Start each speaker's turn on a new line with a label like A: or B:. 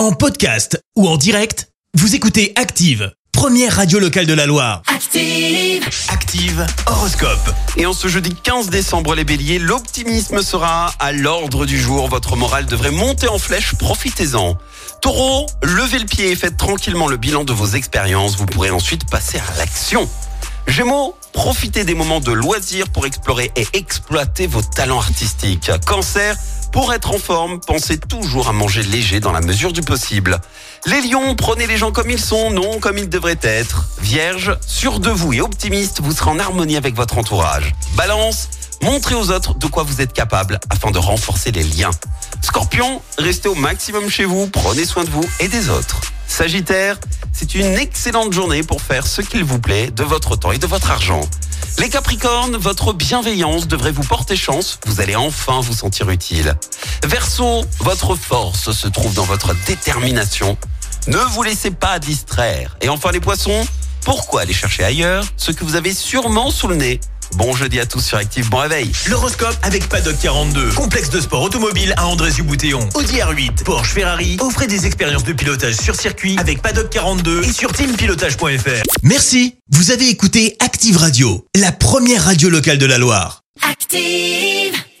A: En podcast ou en direct, vous écoutez Active, première radio locale de la Loire.
B: Active.
A: Active Horoscope.
C: Et en ce jeudi 15 décembre, les béliers, l'optimisme sera à l'ordre du jour. Votre morale devrait monter en flèche, profitez-en. Taureau, levez le pied et faites tranquillement le bilan de vos expériences. Vous pourrez ensuite passer à l'action. Gémeaux, profitez des moments de loisirs pour explorer et exploiter vos talents artistiques. Cancer, pour être en forme, pensez toujours à manger léger dans la mesure du possible. Les lions, prenez les gens comme ils sont, non comme ils devraient être. Vierge, sûr de vous et optimiste, vous serez en harmonie avec votre entourage. Balance, montrez aux autres de quoi vous êtes capable afin de renforcer les liens. Scorpion, restez au maximum chez vous, prenez soin de vous et des autres. Sagittaire, c'est une excellente journée pour faire ce qu'il vous plaît de votre temps et de votre argent. Les Capricornes, votre bienveillance devrait vous porter chance, vous allez enfin vous sentir utile. Verseau, votre force se trouve dans votre détermination. Ne vous laissez pas distraire. Et enfin les poissons, pourquoi aller chercher ailleurs ce que vous avez sûrement sous le nez Bon jeudi à tous sur Active, bon réveil
A: L'horoscope avec Paddock 42. Complexe de sport automobile à André-Boutéon. Audi R8, Porsche, Ferrari. Offrez des expériences de pilotage sur circuit avec Paddock 42 et sur teampilotage.fr. Merci. Vous avez écouté Active Radio, la première radio locale de la Loire.
B: Active.